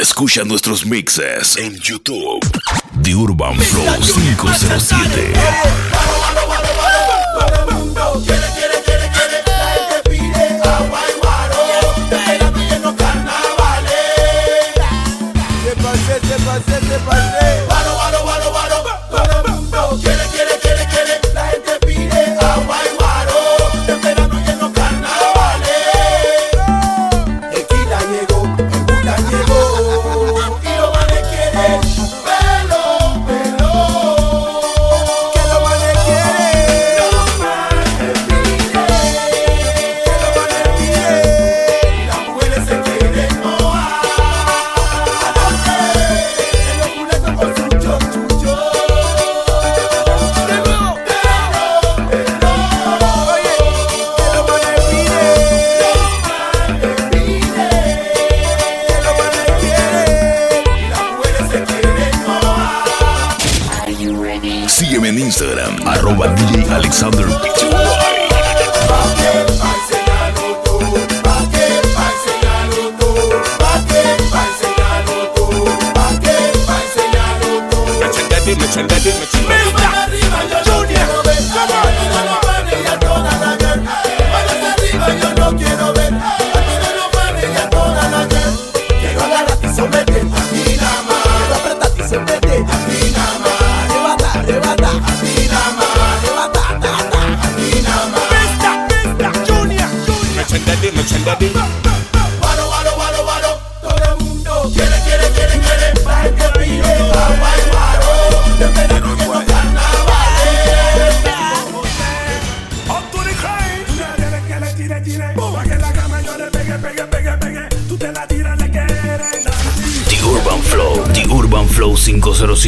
Escucha nuestros mixes en YouTube. The Urban Flow 507.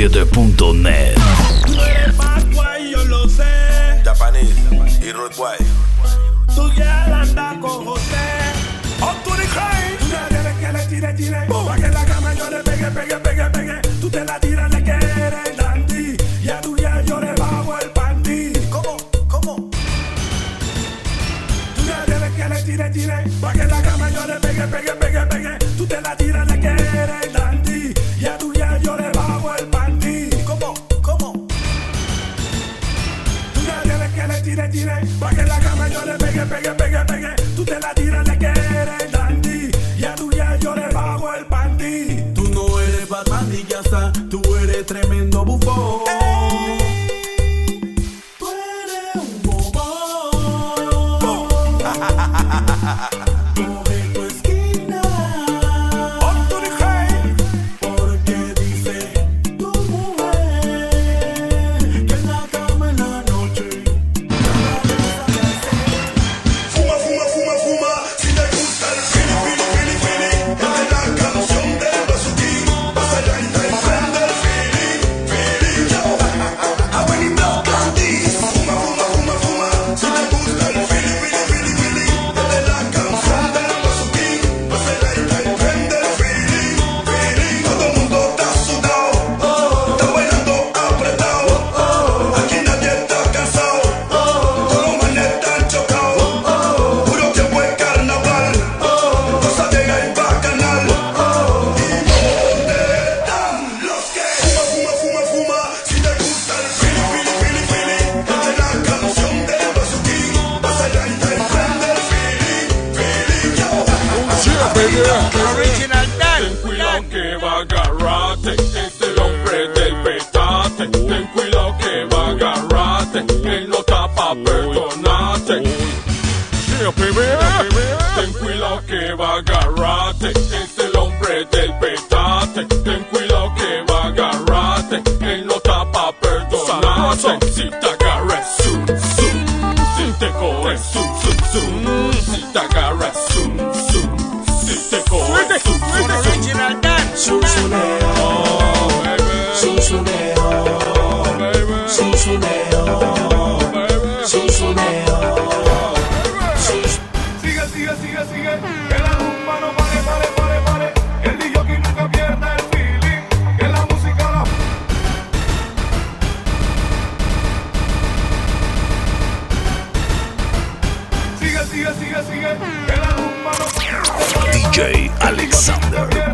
107.net. yo lo sé. Japanese y Ruth White. Tú ya anda con José. O tú ni crees. Tú ya debes que le tire, tire. Pa' que la cama yo le pegue, pegue, pegue, pegue. Tú te la tiras, le quieres, Dandy. Y a tu ya yo le bajo el panty. ¿Cómo? ¿Cómo? Tú ya debes que le tire, tire. Pa' que la cama yo le pegue, pegue, pegue, pegue. Tú te la tiras, le quieres, Dandy. pege, pege, pege, tout est la Alexander.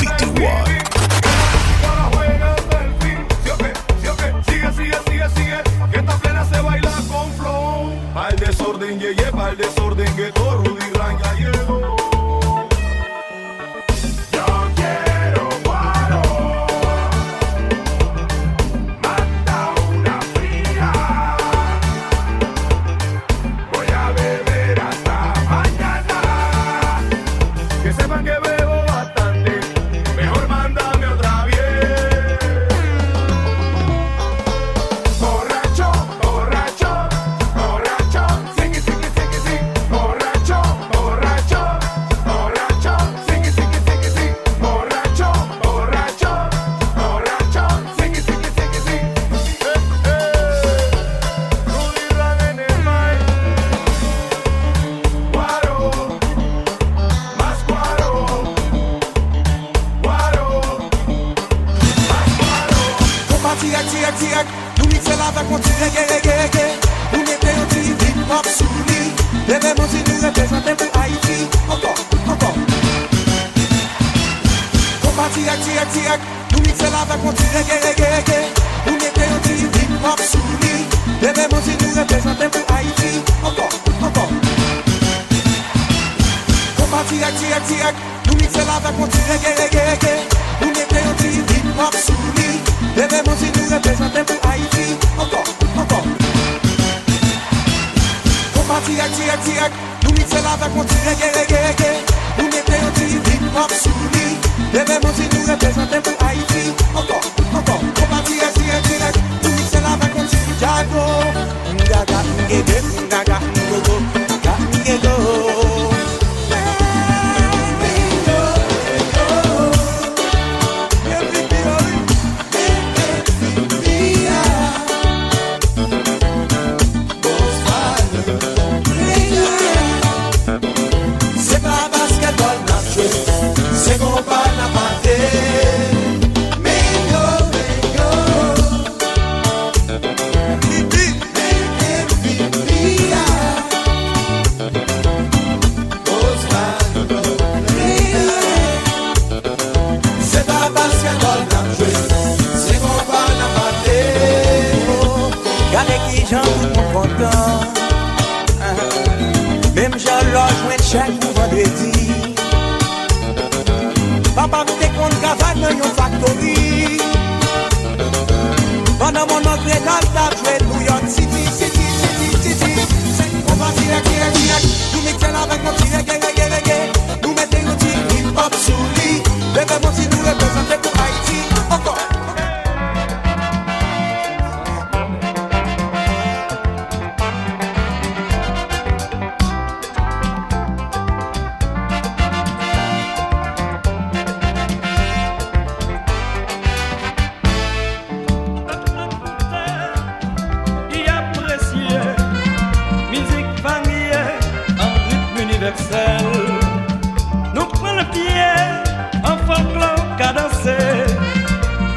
Mouzik se la vek mouzik rege rege rege Ou mette yon tri hip hop sou li Deme mouzik nou reprezenten pou Haiti Ankon, ankon Kompa tirek, tirek, tirek Mouzik se la vek mouzik rege rege rege Ou mette yon tri hip hop sou li Deme mouzik nou reprezenten pou Haiti Ankon, ankon Kompa tirek, tirek, tirek Mouzik se la vek mouzik rege rege rege Ou mette yon tri hip hop sou li Devemos ir representando Haiti Encore, encore. Kompa tirek, tirek, tirek Nou mikse la vek konti rege, rege, rege Nou mette yon tiri, hip hop, souli Devemos ir representando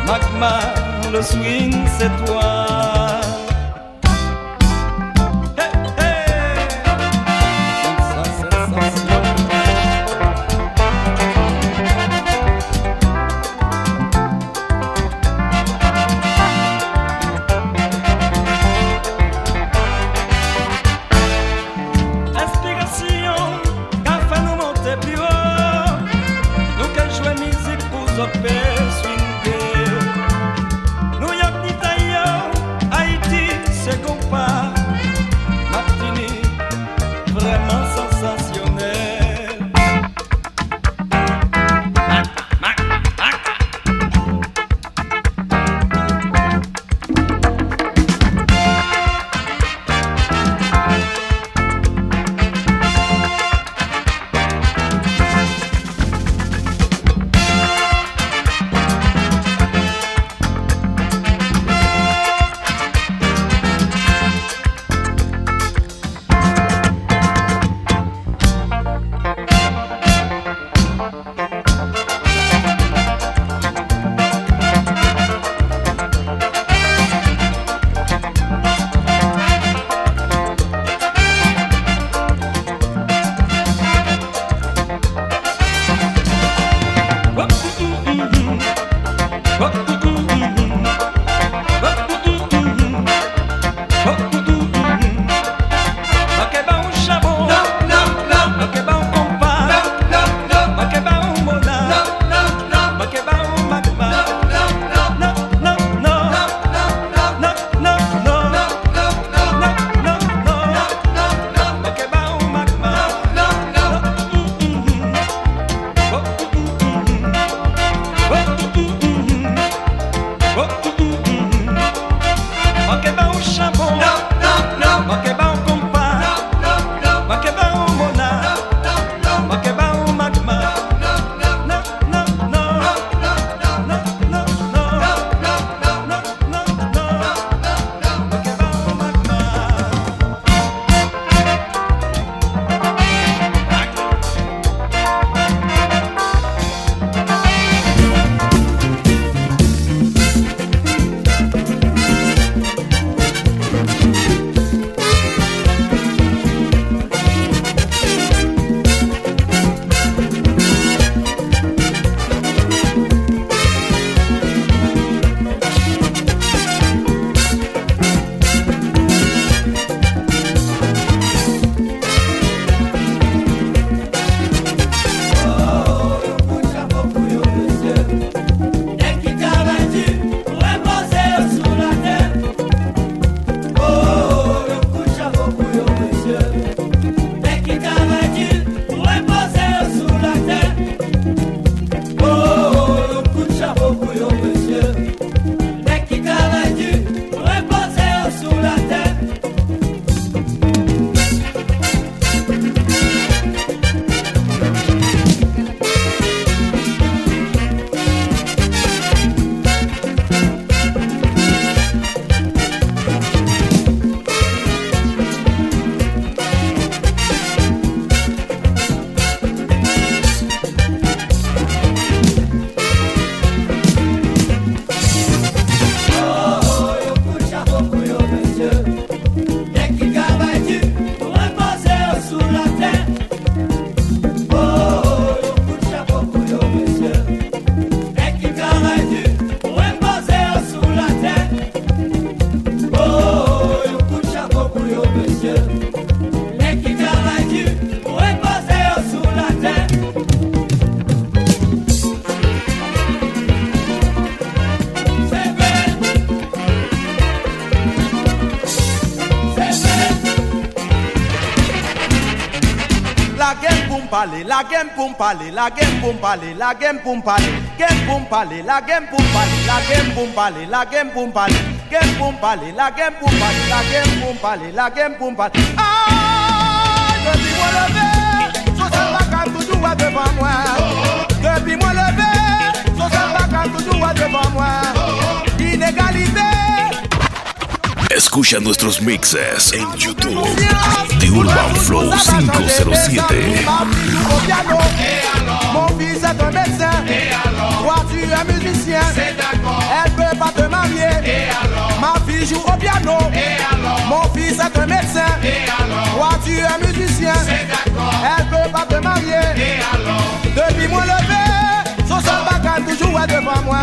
Magma, le swing, c'est toi. La game pour parler, la game pour parler, la game pour parler, game pour parler, la game pour parler, la game pour parler, la game pour parler, game la game pour parler, la game pour parler, la game pour parler. Ah, depuis moi levé, social vaca toujours à devant moi. Depuis moi levé, social vaca toujours à devant moi. Inégalité. Escucha nuestros mixes en YouTube de Urban Flow 507. Mon fils est un médecin. Toi, tu es musicien. Elle peut pas te marier. Ma fille joue au piano. Mon fils est un médecin. Toi, tu es musicien. Elle peut pas te marier. Depuis moi levé, son seul bacal toujours est devant moi.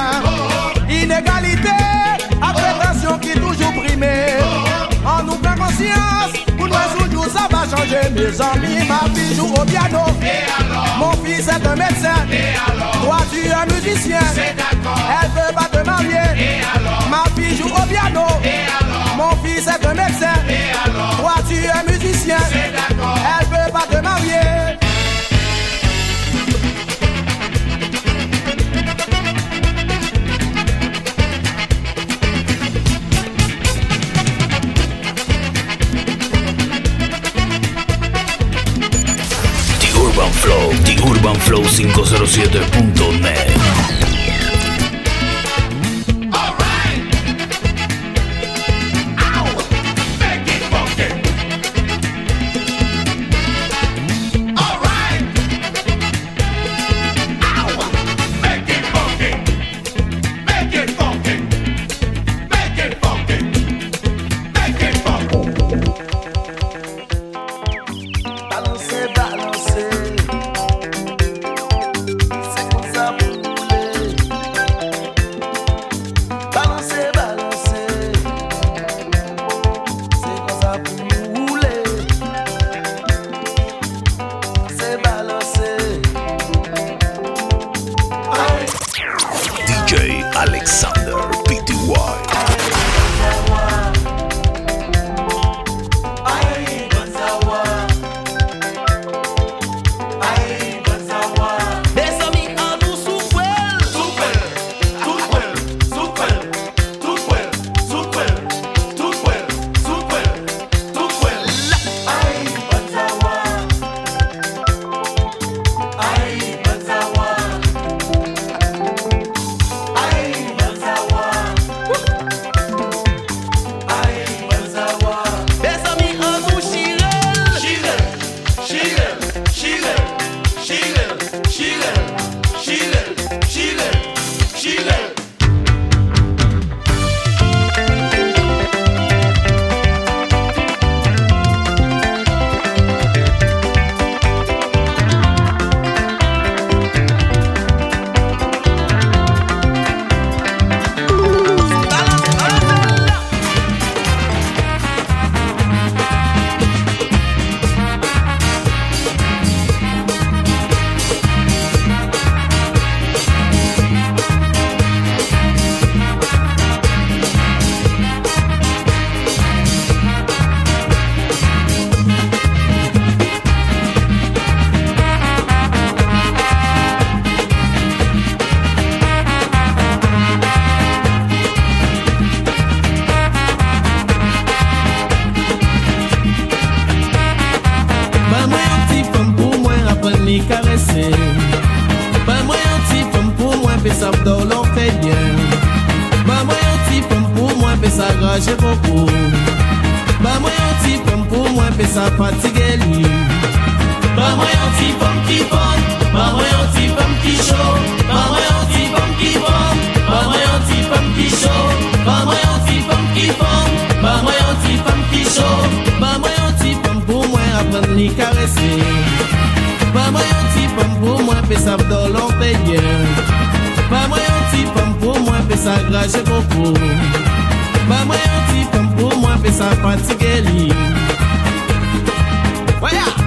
Inégalité, changer. Mes amis, ma fille joue au piano. Mon fils est un médecin. Toi, tu es musicien. Elle peut pas te marier. Ma fille joue au piano. Mon fils est un médecin. Toi, tu es musicien. Elle peut pas te marier. urbanflow507.net Alexandre. Pou mwen pe sa graje popo Ba mwen yon ti fom pou li Ba mwen yon ti fom ki fom Ba mwen yon ti fom ki show Ba mwen yon ti fom ki fom Ba mwen yon ti fom ki show Ba mwen yon ti fom ki fom Ba mwen yon ti fom ki show Ba mwen yon ti fom pou mwen apren li karese Ba mwen yon ti fom pou mwen pe sa vdo lor pe dyen Ba mwen yon ti fom pou mwen pe sa graje popo Ba mwen yon ti fom pou mwen pe sa fatige li Waya!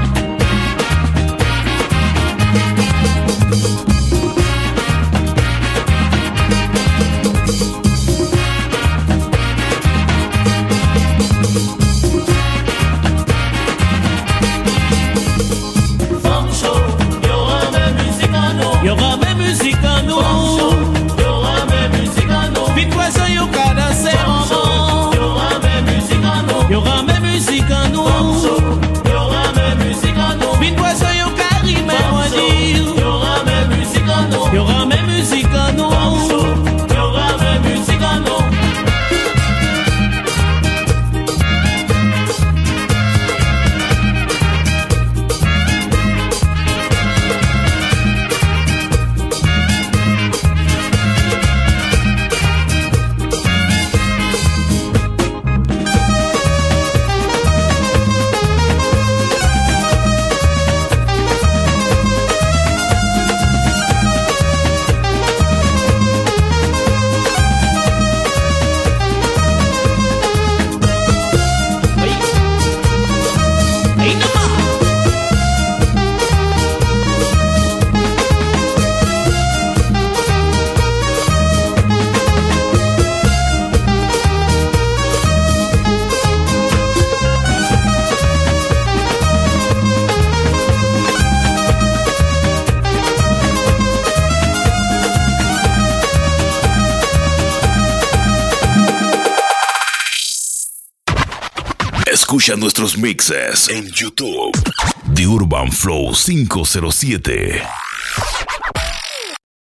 Nuestros mixes en YouTube. The Urban Flow 507.